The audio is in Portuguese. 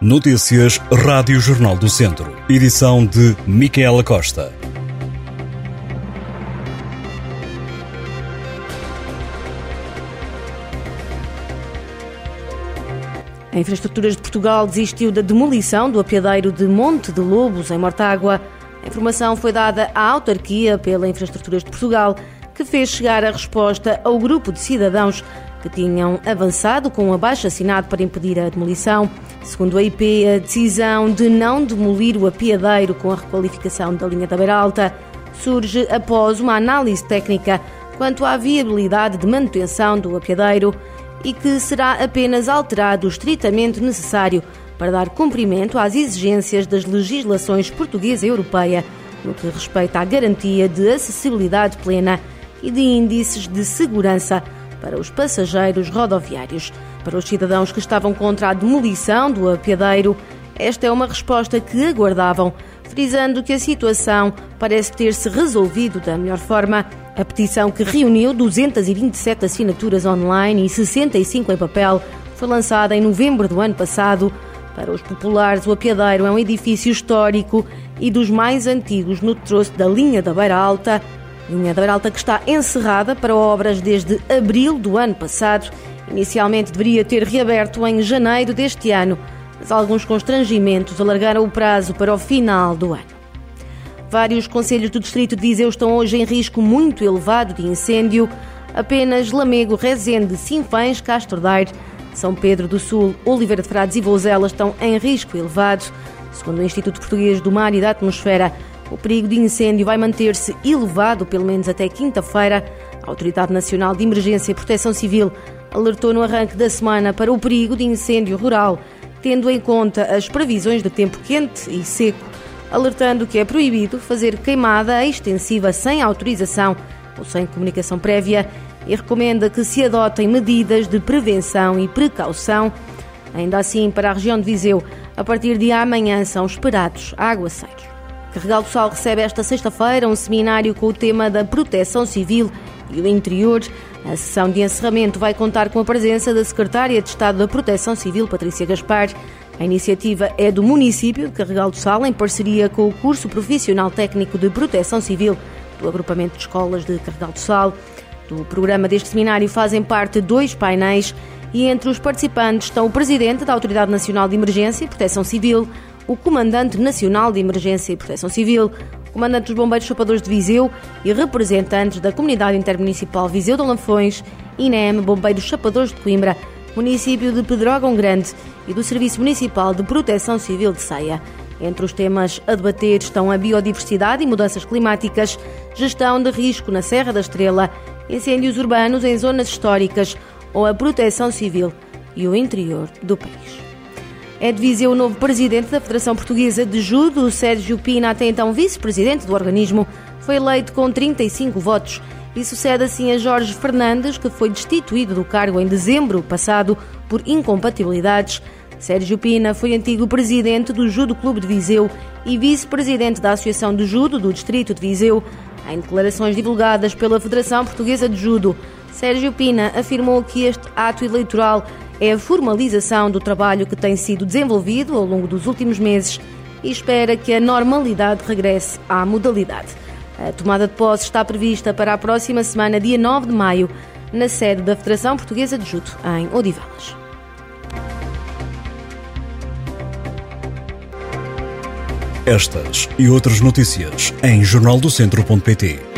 Notícias Rádio Jornal do Centro. Edição de Micaela Costa. A Infraestruturas de Portugal desistiu da demolição do apiadeiro de Monte de Lobos, em Mortágua. A informação foi dada à autarquia pela Infraestruturas de Portugal, que fez chegar a resposta ao grupo de cidadãos que tinham avançado com um abaixo assinado para impedir a demolição. Segundo a IP, a decisão de não demolir o apiadeiro com a requalificação da linha da Beira Alta surge após uma análise técnica quanto à viabilidade de manutenção do apiadeiro e que será apenas alterado o estritamente necessário para dar cumprimento às exigências das legislações portuguesa e europeia no que respeita à garantia de acessibilidade plena e de índices de segurança para os passageiros rodoviários. Para os cidadãos que estavam contra a demolição do apiadeiro, esta é uma resposta que aguardavam, frisando que a situação parece ter-se resolvido da melhor forma. A petição, que reuniu 227 assinaturas online e 65 em papel, foi lançada em novembro do ano passado. Para os populares, o apiadeiro é um edifício histórico e dos mais antigos no troço da linha da Beira Alta, Linha da Alta que está encerrada para obras desde abril do ano passado. Inicialmente deveria ter reaberto em janeiro deste ano, mas alguns constrangimentos alargaram o prazo para o final do ano. Vários conselhos do Distrito de Viseu estão hoje em risco muito elevado de incêndio. Apenas Lamego, Rezende, Sinfães, Castro Daire, São Pedro do Sul, Oliveira de Frades e Vouzela estão em risco elevado. Segundo o Instituto Português do Mar e da Atmosfera, o perigo de incêndio vai manter-se elevado pelo menos até quinta-feira. A Autoridade Nacional de Emergência e Proteção Civil alertou no arranque da semana para o perigo de incêndio rural, tendo em conta as previsões de tempo quente e seco, alertando que é proibido fazer queimada extensiva sem autorização ou sem comunicação prévia e recomenda que se adotem medidas de prevenção e precaução. Ainda assim, para a região de Viseu, a partir de amanhã são esperados aguaceiros. Carregal do Sal recebe esta sexta-feira um seminário com o tema da proteção civil e o interior. A sessão de encerramento vai contar com a presença da Secretária de Estado da Proteção Civil, Patrícia Gaspar. A iniciativa é do município de Carregal do Sal, em parceria com o Curso Profissional Técnico de Proteção Civil do Agrupamento de Escolas de Carregal do Sal. Do programa deste seminário fazem parte dois painéis e entre os participantes estão o Presidente da Autoridade Nacional de Emergência e Proteção Civil, o Comandante Nacional de Emergência e Proteção Civil, Comandante dos Bombeiros Chapadores de Viseu e representantes da Comunidade Intermunicipal Viseu de Lanfões, INEM Bombeiros Chapadores de Coimbra, município de Pedrógão Grande e do Serviço Municipal de Proteção Civil de Ceia. Entre os temas a debater estão a biodiversidade e mudanças climáticas, gestão de risco na Serra da Estrela, incêndios urbanos em zonas históricas ou a proteção civil e o interior do país. É de Viseu o novo presidente da Federação Portuguesa de Judo, Sérgio Pina, até então vice-presidente do organismo, foi eleito com 35 votos e sucede assim a Jorge Fernandes, que foi destituído do cargo em dezembro passado por incompatibilidades. Sérgio Pina foi antigo presidente do Judo Clube de Viseu e vice-presidente da Associação de Judo do Distrito de Viseu. Em declarações divulgadas pela Federação Portuguesa de Judo, Sérgio Pina afirmou que este ato eleitoral é a formalização do trabalho que tem sido desenvolvido ao longo dos últimos meses e espera que a normalidade regresse à modalidade. A tomada de posse está prevista para a próxima semana, dia 9 de maio, na sede da Federação Portuguesa de Judo, em Odivelas. Estas e outras notícias em jornaldocentro.pt.